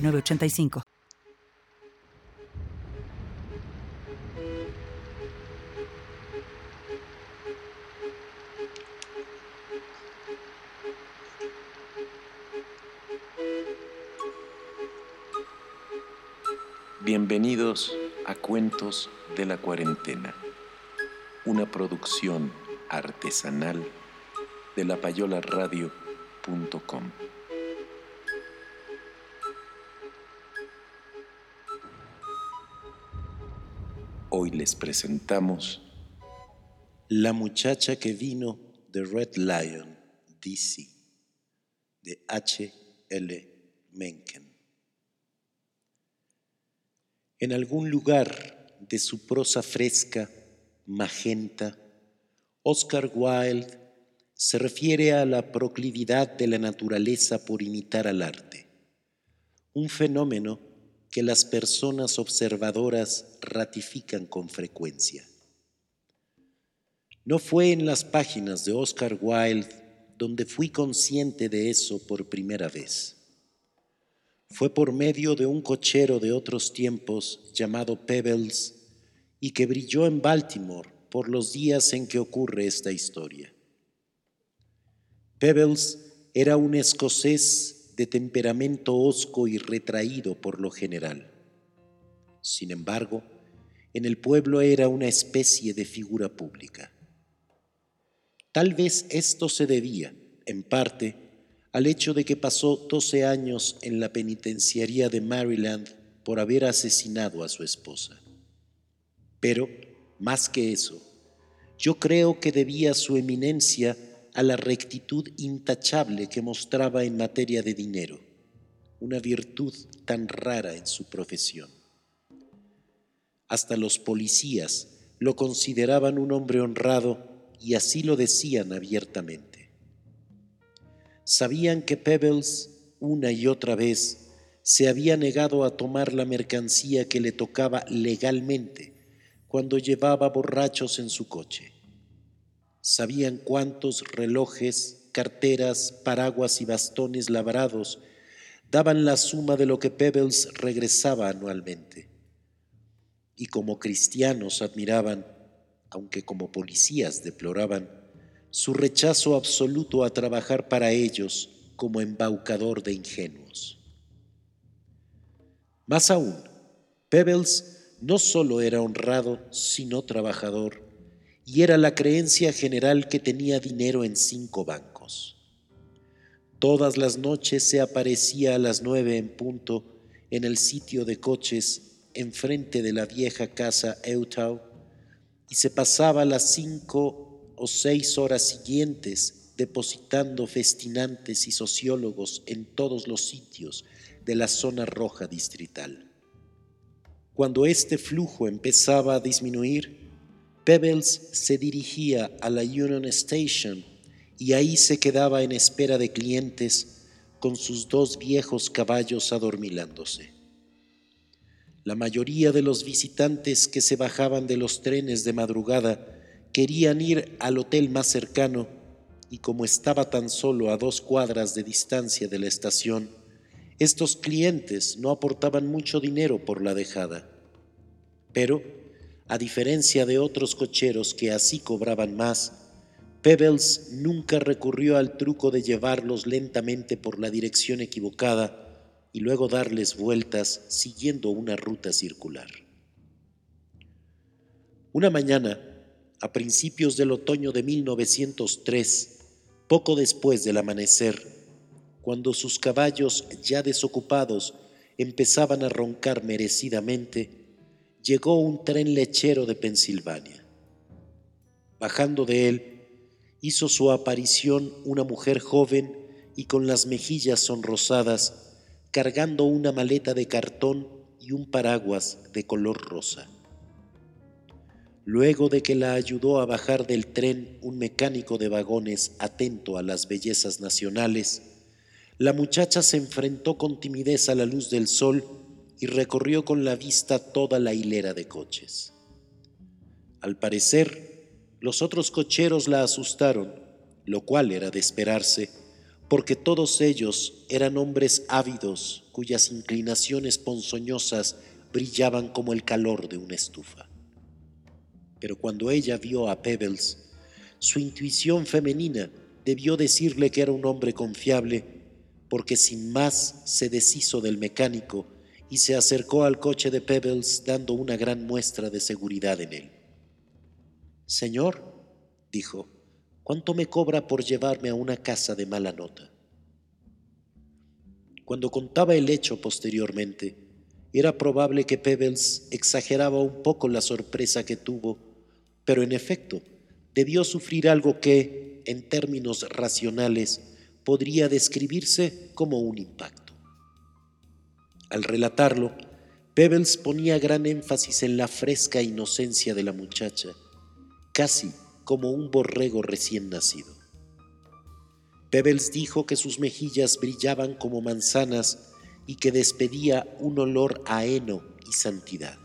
985. Bienvenidos a Cuentos de la Cuarentena, una producción artesanal de lapayolaradio.com. Hoy les presentamos La muchacha que vino de Red Lion, DC, de H. L. Mencken. En algún lugar de su prosa fresca, magenta, Oscar Wilde se refiere a la proclividad de la naturaleza por imitar al arte, un fenómeno que las personas observadoras ratifican con frecuencia. No fue en las páginas de Oscar Wilde donde fui consciente de eso por primera vez. Fue por medio de un cochero de otros tiempos llamado Pebbles y que brilló en Baltimore por los días en que ocurre esta historia. Pebbles era un escocés de temperamento hosco y retraído por lo general. Sin embargo, en el pueblo era una especie de figura pública. Tal vez esto se debía, en parte, al hecho de que pasó 12 años en la penitenciaría de Maryland por haber asesinado a su esposa. Pero, más que eso, yo creo que debía su eminencia a la rectitud intachable que mostraba en materia de dinero, una virtud tan rara en su profesión. Hasta los policías lo consideraban un hombre honrado y así lo decían abiertamente. Sabían que Pebbles una y otra vez se había negado a tomar la mercancía que le tocaba legalmente cuando llevaba borrachos en su coche sabían cuántos relojes, carteras, paraguas y bastones labrados daban la suma de lo que Pebbles regresaba anualmente. Y como cristianos admiraban, aunque como policías deploraban, su rechazo absoluto a trabajar para ellos como embaucador de ingenuos. Más aún, Pebbles no solo era honrado, sino trabajador y era la creencia general que tenía dinero en cinco bancos. Todas las noches se aparecía a las nueve en punto en el sitio de coches enfrente de la vieja casa Eutau y se pasaba las cinco o seis horas siguientes depositando festinantes y sociólogos en todos los sitios de la zona roja distrital. Cuando este flujo empezaba a disminuir, Pebbles se dirigía a la Union Station y ahí se quedaba en espera de clientes con sus dos viejos caballos adormilándose. La mayoría de los visitantes que se bajaban de los trenes de madrugada querían ir al hotel más cercano y como estaba tan solo a dos cuadras de distancia de la estación, estos clientes no aportaban mucho dinero por la dejada. Pero a diferencia de otros cocheros que así cobraban más, Pebbles nunca recurrió al truco de llevarlos lentamente por la dirección equivocada y luego darles vueltas siguiendo una ruta circular. Una mañana, a principios del otoño de 1903, poco después del amanecer, cuando sus caballos ya desocupados empezaban a roncar merecidamente, llegó un tren lechero de Pensilvania. Bajando de él, hizo su aparición una mujer joven y con las mejillas sonrosadas, cargando una maleta de cartón y un paraguas de color rosa. Luego de que la ayudó a bajar del tren un mecánico de vagones atento a las bellezas nacionales, la muchacha se enfrentó con timidez a la luz del sol y recorrió con la vista toda la hilera de coches. Al parecer, los otros cocheros la asustaron, lo cual era de esperarse, porque todos ellos eran hombres ávidos cuyas inclinaciones ponzoñosas brillaban como el calor de una estufa. Pero cuando ella vio a Pebbles, su intuición femenina debió decirle que era un hombre confiable, porque sin más se deshizo del mecánico y se acercó al coche de Pebbles dando una gran muestra de seguridad en él. Señor, dijo, ¿cuánto me cobra por llevarme a una casa de mala nota? Cuando contaba el hecho posteriormente, era probable que Pebbles exageraba un poco la sorpresa que tuvo, pero en efecto debió sufrir algo que, en términos racionales, podría describirse como un impacto. Al relatarlo, Pebbles ponía gran énfasis en la fresca inocencia de la muchacha, casi como un borrego recién nacido. Pebbles dijo que sus mejillas brillaban como manzanas y que despedía un olor a heno y santidad.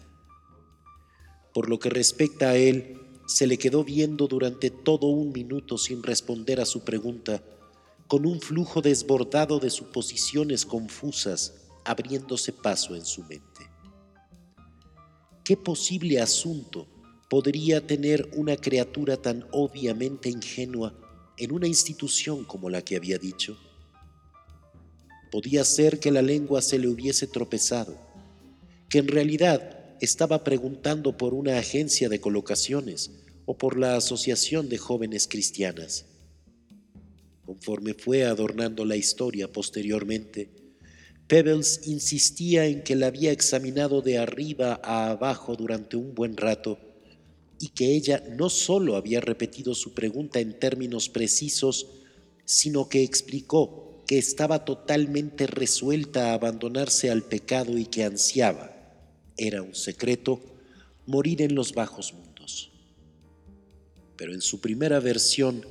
Por lo que respecta a él, se le quedó viendo durante todo un minuto sin responder a su pregunta, con un flujo desbordado de suposiciones confusas abriéndose paso en su mente. ¿Qué posible asunto podría tener una criatura tan obviamente ingenua en una institución como la que había dicho? Podía ser que la lengua se le hubiese tropezado, que en realidad estaba preguntando por una agencia de colocaciones o por la Asociación de Jóvenes Cristianas. Conforme fue adornando la historia posteriormente, Pebbles insistía en que la había examinado de arriba a abajo durante un buen rato y que ella no sólo había repetido su pregunta en términos precisos, sino que explicó que estaba totalmente resuelta a abandonarse al pecado y que ansiaba, era un secreto, morir en los bajos mundos. Pero en su primera versión,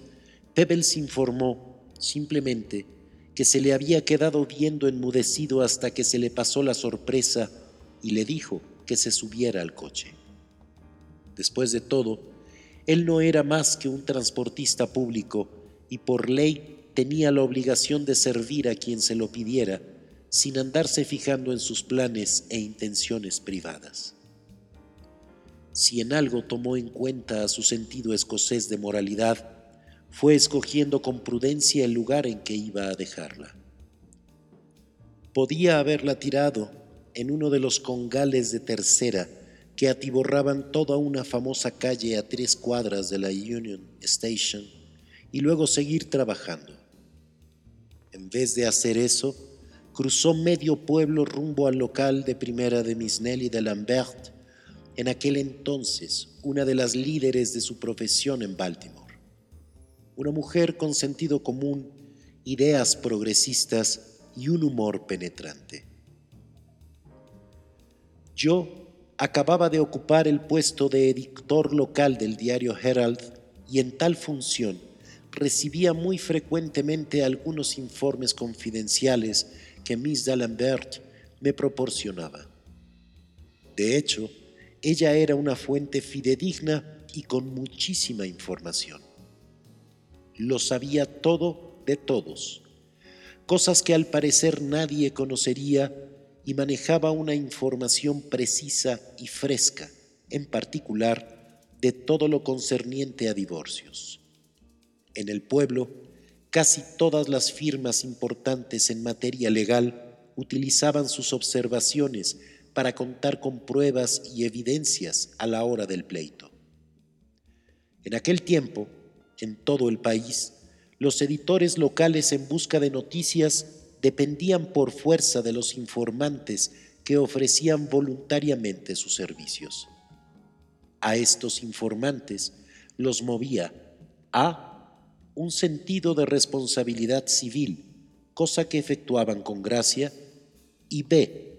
Pebbles informó simplemente que se le había quedado viendo enmudecido hasta que se le pasó la sorpresa y le dijo que se subiera al coche. Después de todo, él no era más que un transportista público y por ley tenía la obligación de servir a quien se lo pidiera sin andarse fijando en sus planes e intenciones privadas. Si en algo tomó en cuenta a su sentido escocés de moralidad, fue escogiendo con prudencia el lugar en que iba a dejarla. Podía haberla tirado en uno de los congales de tercera que atiborraban toda una famosa calle a tres cuadras de la Union Station y luego seguir trabajando. En vez de hacer eso, cruzó medio pueblo rumbo al local de primera de Miss Nelly de Lambert, en aquel entonces una de las líderes de su profesión en Baltimore. Una mujer con sentido común, ideas progresistas y un humor penetrante. Yo acababa de ocupar el puesto de editor local del diario Herald y en tal función recibía muy frecuentemente algunos informes confidenciales que Miss D'Alembert me proporcionaba. De hecho, ella era una fuente fidedigna y con muchísima información. Lo sabía todo de todos, cosas que al parecer nadie conocería y manejaba una información precisa y fresca, en particular de todo lo concerniente a divorcios. En el pueblo, casi todas las firmas importantes en materia legal utilizaban sus observaciones para contar con pruebas y evidencias a la hora del pleito. En aquel tiempo, en todo el país, los editores locales en busca de noticias dependían por fuerza de los informantes que ofrecían voluntariamente sus servicios. A estos informantes los movía a un sentido de responsabilidad civil, cosa que efectuaban con gracia, y B,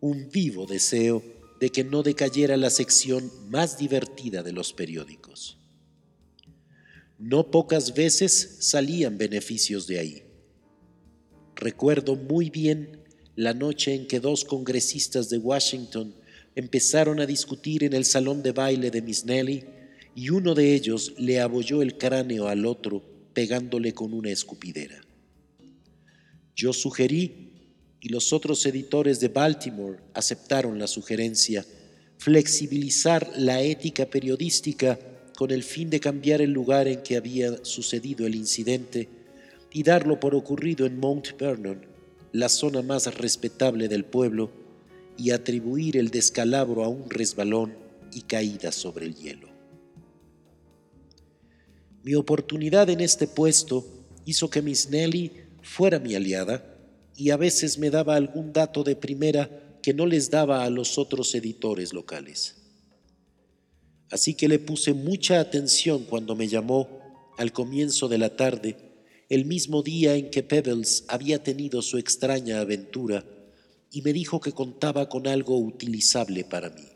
un vivo deseo de que no decayera la sección más divertida de los periódicos. No pocas veces salían beneficios de ahí. Recuerdo muy bien la noche en que dos congresistas de Washington empezaron a discutir en el salón de baile de Miss Nelly y uno de ellos le abolló el cráneo al otro pegándole con una escupidera. Yo sugerí, y los otros editores de Baltimore aceptaron la sugerencia, flexibilizar la ética periodística con el fin de cambiar el lugar en que había sucedido el incidente y darlo por ocurrido en Mount Vernon, la zona más respetable del pueblo, y atribuir el descalabro a un resbalón y caída sobre el hielo. Mi oportunidad en este puesto hizo que Miss Nelly fuera mi aliada y a veces me daba algún dato de primera que no les daba a los otros editores locales. Así que le puse mucha atención cuando me llamó al comienzo de la tarde, el mismo día en que Pebbles había tenido su extraña aventura, y me dijo que contaba con algo utilizable para mí.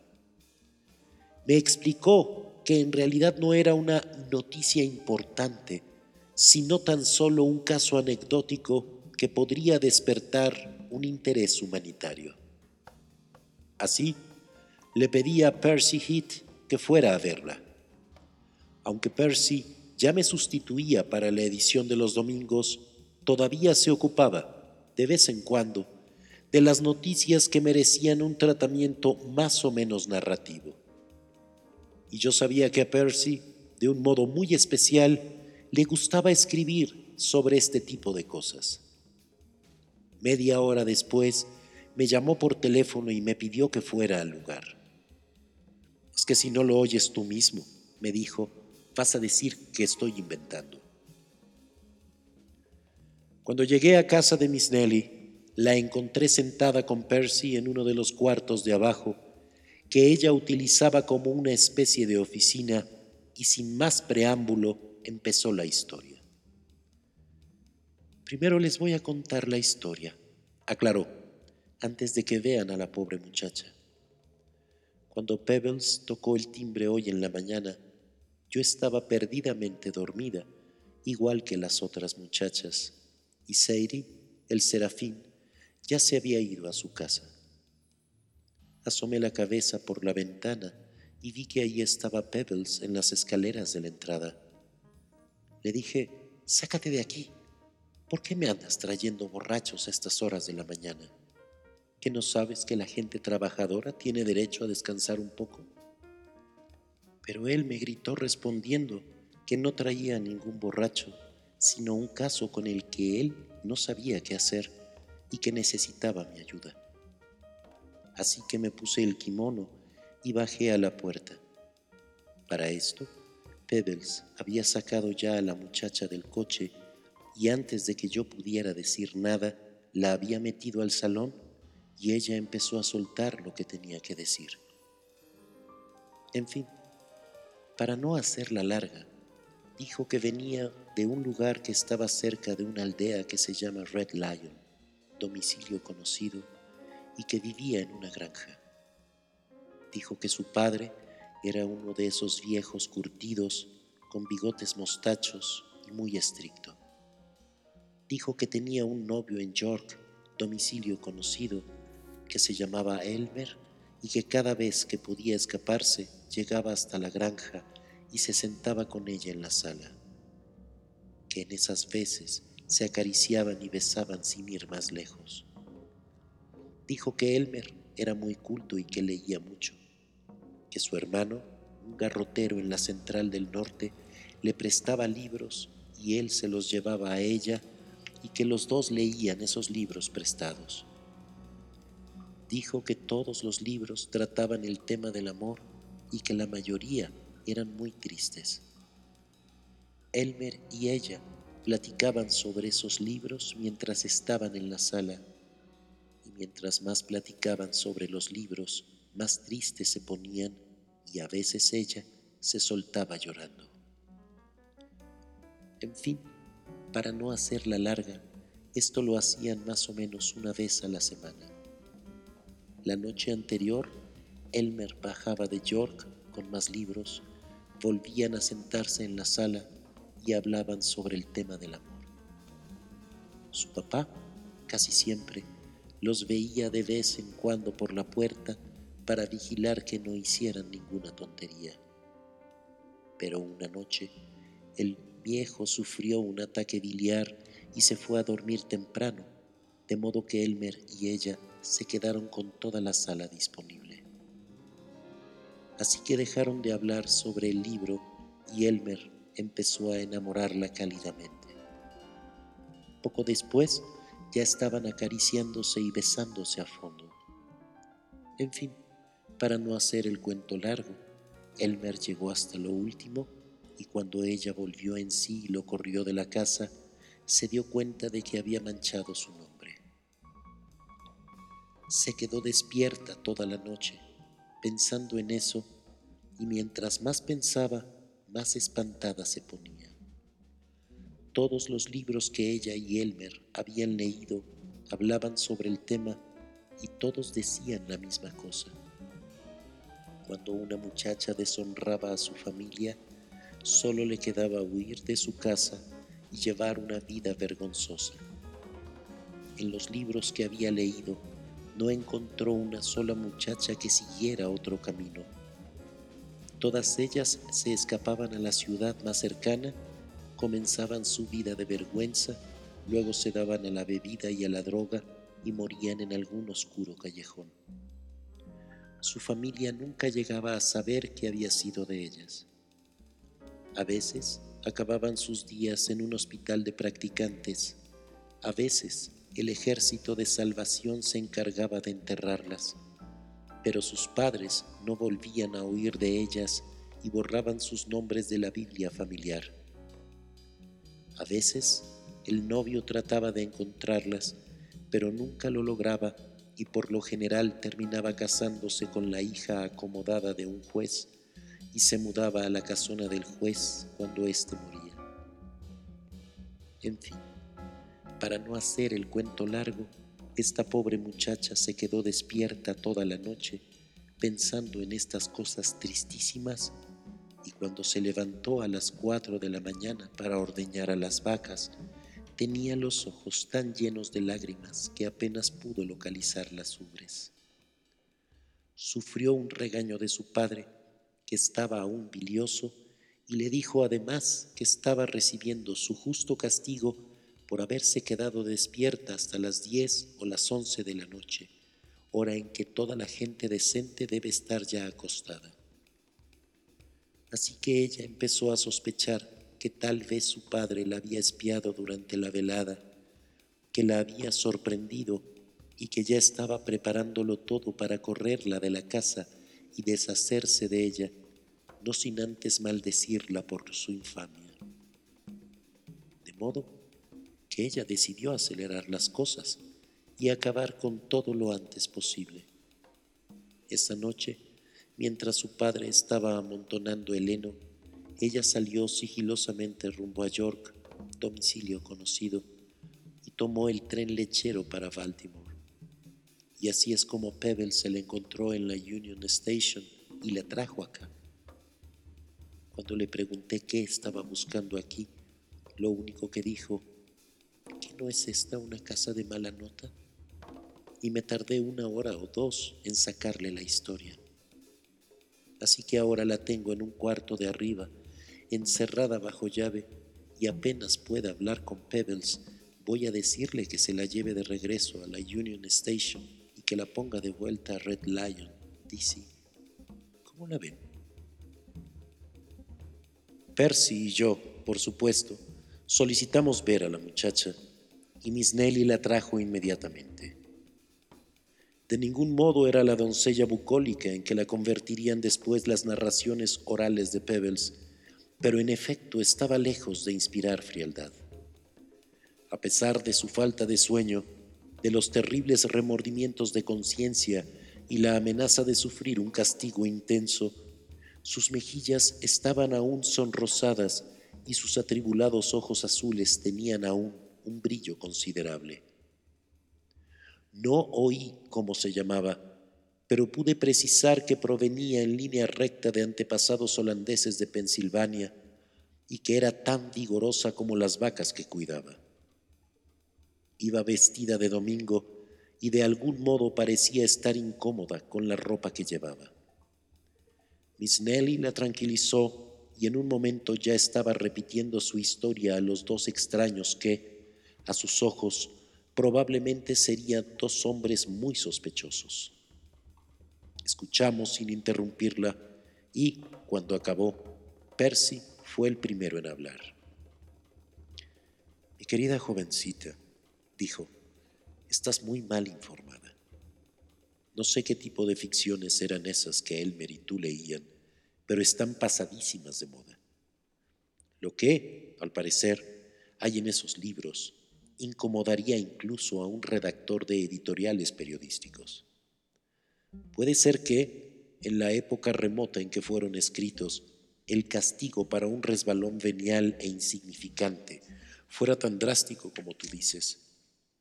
Me explicó que en realidad no era una noticia importante, sino tan solo un caso anecdótico que podría despertar un interés humanitario. Así, le pedí a Percy Heath que fuera a verla. Aunque Percy ya me sustituía para la edición de los domingos, todavía se ocupaba, de vez en cuando, de las noticias que merecían un tratamiento más o menos narrativo. Y yo sabía que a Percy, de un modo muy especial, le gustaba escribir sobre este tipo de cosas. Media hora después, me llamó por teléfono y me pidió que fuera al lugar. Es que si no lo oyes tú mismo, me dijo, vas a decir que estoy inventando. Cuando llegué a casa de Miss Nelly, la encontré sentada con Percy en uno de los cuartos de abajo, que ella utilizaba como una especie de oficina, y sin más preámbulo empezó la historia. Primero les voy a contar la historia, aclaró, antes de que vean a la pobre muchacha. Cuando Pebbles tocó el timbre hoy en la mañana, yo estaba perdidamente dormida, igual que las otras muchachas, y Sadie, el serafín, ya se había ido a su casa. Asomé la cabeza por la ventana y vi que allí estaba Pebbles en las escaleras de la entrada. Le dije, sácate de aquí. ¿Por qué me andas trayendo borrachos a estas horas de la mañana? ¿Que no sabes que la gente trabajadora tiene derecho a descansar un poco? Pero él me gritó respondiendo que no traía ningún borracho, sino un caso con el que él no sabía qué hacer y que necesitaba mi ayuda. Así que me puse el kimono y bajé a la puerta. Para esto, Pebbles había sacado ya a la muchacha del coche y antes de que yo pudiera decir nada, la había metido al salón y ella empezó a soltar lo que tenía que decir. En fin, para no hacerla larga, dijo que venía de un lugar que estaba cerca de una aldea que se llama Red Lion domicilio conocido y que vivía en una granja. Dijo que su padre era uno de esos viejos curtidos con bigotes mostachos y muy estricto. Dijo que tenía un novio en York, domicilio conocido, que se llamaba Elmer y que cada vez que podía escaparse llegaba hasta la granja y se sentaba con ella en la sala. Que en esas veces se acariciaban y besaban sin ir más lejos. Dijo que Elmer era muy culto y que leía mucho, que su hermano, un garrotero en la central del norte, le prestaba libros y él se los llevaba a ella y que los dos leían esos libros prestados. Dijo que todos los libros trataban el tema del amor y que la mayoría eran muy tristes. Elmer y ella platicaban sobre esos libros mientras estaban en la sala, y mientras más platicaban sobre los libros, más tristes se ponían y a veces ella se soltaba llorando. En fin, para no hacerla larga, esto lo hacían más o menos una vez a la semana. La noche anterior, Elmer bajaba de York con más libros, volvían a sentarse en la sala y hablaban sobre el tema del amor. Su papá, casi siempre, los veía de vez en cuando por la puerta para vigilar que no hicieran ninguna tontería. Pero una noche, el viejo sufrió un ataque biliar y se fue a dormir temprano, de modo que Elmer y ella se quedaron con toda la sala disponible. Así que dejaron de hablar sobre el libro y Elmer empezó a enamorarla cálidamente. Poco después ya estaban acariciándose y besándose a fondo. En fin, para no hacer el cuento largo, Elmer llegó hasta lo último y cuando ella volvió en sí y lo corrió de la casa, se dio cuenta de que había manchado su nombre. Se quedó despierta toda la noche, pensando en eso, y mientras más pensaba, más espantada se ponía. Todos los libros que ella y Elmer habían leído hablaban sobre el tema y todos decían la misma cosa. Cuando una muchacha deshonraba a su familia, solo le quedaba huir de su casa y llevar una vida vergonzosa. En los libros que había leído, no encontró una sola muchacha que siguiera otro camino Todas ellas se escapaban a la ciudad más cercana, comenzaban su vida de vergüenza, luego se daban a la bebida y a la droga y morían en algún oscuro callejón. Su familia nunca llegaba a saber qué había sido de ellas. A veces acababan sus días en un hospital de practicantes, a veces el ejército de salvación se encargaba de enterrarlas pero sus padres no volvían a oír de ellas y borraban sus nombres de la Biblia familiar. A veces el novio trataba de encontrarlas, pero nunca lo lograba y por lo general terminaba casándose con la hija acomodada de un juez y se mudaba a la casona del juez cuando éste moría. En fin, para no hacer el cuento largo, esta pobre muchacha se quedó despierta toda la noche pensando en estas cosas tristísimas y cuando se levantó a las cuatro de la mañana para ordeñar a las vacas, tenía los ojos tan llenos de lágrimas que apenas pudo localizar las ubres. Sufrió un regaño de su padre, que estaba aún bilioso, y le dijo además que estaba recibiendo su justo castigo por haberse quedado despierta hasta las diez o las once de la noche, hora en que toda la gente decente debe estar ya acostada. Así que ella empezó a sospechar que tal vez su padre la había espiado durante la velada, que la había sorprendido y que ya estaba preparándolo todo para correrla de la casa y deshacerse de ella, no sin antes maldecirla por su infamia. De modo que ella decidió acelerar las cosas y acabar con todo lo antes posible. Esa noche, mientras su padre estaba amontonando el heno, ella salió sigilosamente rumbo a York, domicilio conocido, y tomó el tren lechero para Baltimore. Y así es como Pebbles se le encontró en la Union Station y la trajo acá. Cuando le pregunté qué estaba buscando aquí, lo único que dijo ¿no es esta una casa de mala nota? Y me tardé una hora o dos en sacarle la historia. Así que ahora la tengo en un cuarto de arriba, encerrada bajo llave, y apenas pueda hablar con Pebbles, voy a decirle que se la lleve de regreso a la Union Station y que la ponga de vuelta a Red Lion, DC. ¿Cómo la ven? Percy y yo, por supuesto, solicitamos ver a la muchacha y Miss Nelly la trajo inmediatamente. De ningún modo era la doncella bucólica en que la convertirían después las narraciones orales de Pebbles, pero en efecto estaba lejos de inspirar frialdad. A pesar de su falta de sueño, de los terribles remordimientos de conciencia y la amenaza de sufrir un castigo intenso, sus mejillas estaban aún sonrosadas y sus atribulados ojos azules tenían aún un brillo considerable. No oí cómo se llamaba, pero pude precisar que provenía en línea recta de antepasados holandeses de Pensilvania y que era tan vigorosa como las vacas que cuidaba. Iba vestida de domingo y de algún modo parecía estar incómoda con la ropa que llevaba. Miss Nelly la tranquilizó y en un momento ya estaba repitiendo su historia a los dos extraños que, a sus ojos, probablemente serían dos hombres muy sospechosos. Escuchamos sin interrumpirla y, cuando acabó, Percy fue el primero en hablar. Mi querida jovencita, dijo, estás muy mal informada. No sé qué tipo de ficciones eran esas que Elmer y tú leían, pero están pasadísimas de moda. Lo que, al parecer, hay en esos libros incomodaría incluso a un redactor de editoriales periodísticos. Puede ser que, en la época remota en que fueron escritos, el castigo para un resbalón venial e insignificante fuera tan drástico como tú dices,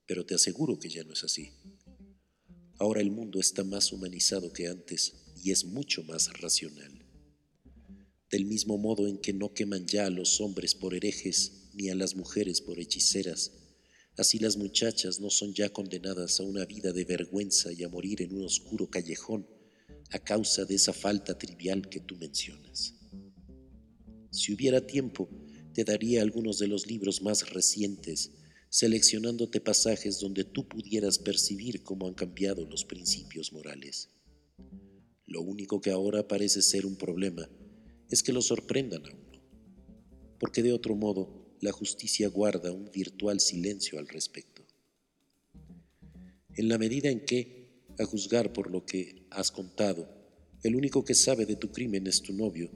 pero te aseguro que ya no es así. Ahora el mundo está más humanizado que antes y es mucho más racional. Del mismo modo en que no queman ya a los hombres por herejes ni a las mujeres por hechiceras, así las muchachas no son ya condenadas a una vida de vergüenza y a morir en un oscuro callejón a causa de esa falta trivial que tú mencionas. Si hubiera tiempo, te daría algunos de los libros más recientes, seleccionándote pasajes donde tú pudieras percibir cómo han cambiado los principios morales. Lo único que ahora parece ser un problema es que lo sorprendan a uno, porque de otro modo la justicia guarda un virtual silencio al respecto. En la medida en que, a juzgar por lo que has contado, el único que sabe de tu crimen es tu novio,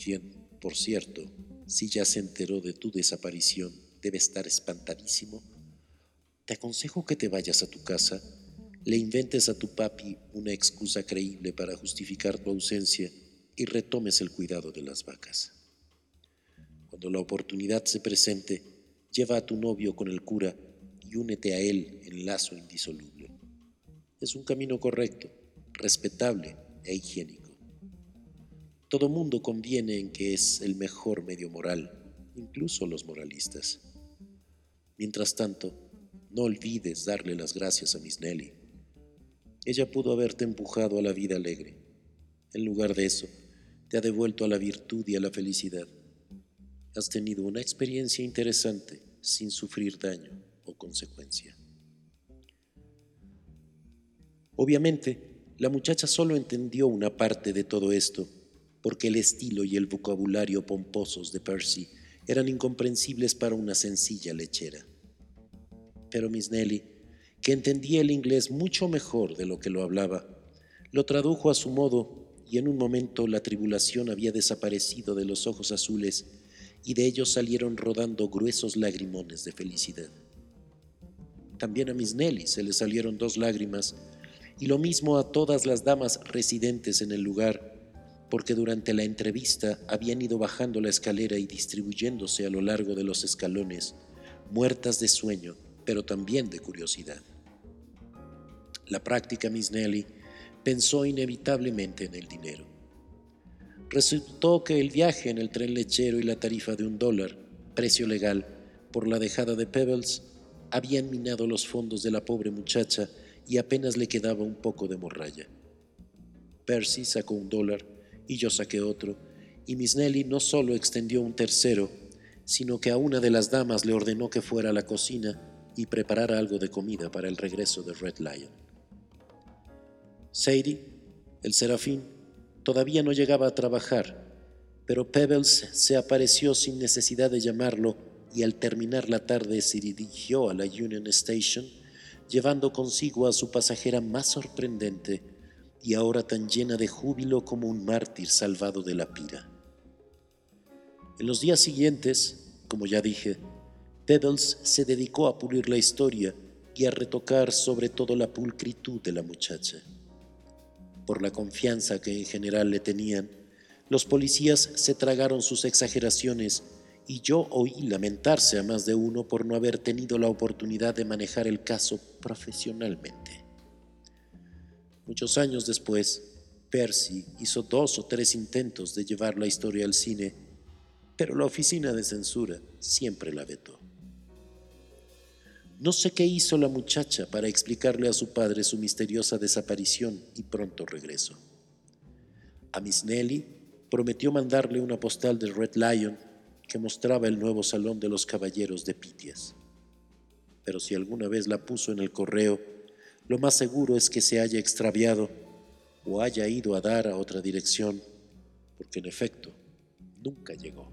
quien, por cierto, si ya se enteró de tu desaparición, debe estar espantadísimo. Te aconsejo que te vayas a tu casa, le inventes a tu papi una excusa creíble para justificar tu ausencia y retomes el cuidado de las vacas. Cuando la oportunidad se presente, lleva a tu novio con el cura y únete a él en lazo indisoluble. Es un camino correcto, respetable e higiénico. Todo mundo conviene en que es el mejor medio moral, incluso los moralistas. Mientras tanto, no olvides darle las gracias a Miss Nelly. Ella pudo haberte empujado a la vida alegre. En lugar de eso, te ha devuelto a la virtud y a la felicidad. Has tenido una experiencia interesante sin sufrir daño o consecuencia. Obviamente, la muchacha solo entendió una parte de todo esto porque el estilo y el vocabulario pomposos de Percy eran incomprensibles para una sencilla lechera. Pero Miss Nelly, que entendía el inglés mucho mejor de lo que lo hablaba, lo tradujo a su modo y en un momento la tribulación había desaparecido de los ojos azules y de ellos salieron rodando gruesos lagrimones de felicidad. También a Miss Nelly se le salieron dos lágrimas y lo mismo a todas las damas residentes en el lugar porque durante la entrevista habían ido bajando la escalera y distribuyéndose a lo largo de los escalones, muertas de sueño, pero también de curiosidad. La práctica Miss Nelly pensó inevitablemente en el dinero. Resultó que el viaje en el tren lechero y la tarifa de un dólar, precio legal, por la dejada de Pebbles, habían minado los fondos de la pobre muchacha y apenas le quedaba un poco de morralla. Percy sacó un dólar y yo saqué otro, y Miss Nelly no solo extendió un tercero, sino que a una de las damas le ordenó que fuera a la cocina y preparara algo de comida para el regreso de Red Lion. Sadie, el serafín, todavía no llegaba a trabajar, pero Pebbles se apareció sin necesidad de llamarlo y al terminar la tarde se dirigió a la Union Station, llevando consigo a su pasajera más sorprendente, y ahora tan llena de júbilo como un mártir salvado de la pira. En los días siguientes, como ya dije, Pebbles se dedicó a pulir la historia y a retocar sobre todo la pulcritud de la muchacha. Por la confianza que en general le tenían, los policías se tragaron sus exageraciones y yo oí lamentarse a más de uno por no haber tenido la oportunidad de manejar el caso profesionalmente. Muchos años después, Percy hizo dos o tres intentos de llevar la historia al cine, pero la oficina de censura siempre la vetó. No sé qué hizo la muchacha para explicarle a su padre su misteriosa desaparición y pronto regreso. A Miss Nelly prometió mandarle una postal de Red Lion que mostraba el nuevo salón de los caballeros de Pitias. Pero si alguna vez la puso en el correo, lo más seguro es que se haya extraviado o haya ido a dar a otra dirección, porque en efecto nunca llegó.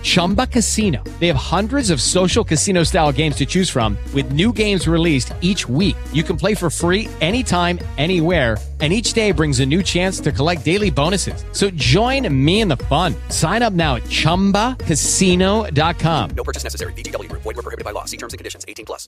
Chumba Casino. They have hundreds of social casino style games to choose from, with new games released each week. You can play for free anytime, anywhere and each day brings a new chance to collect daily bonuses. So join me in the fun. Sign up now at ChumbaCasino.com. No purchase necessary. VGW. Void prohibited by law. See terms and conditions. 18 plus.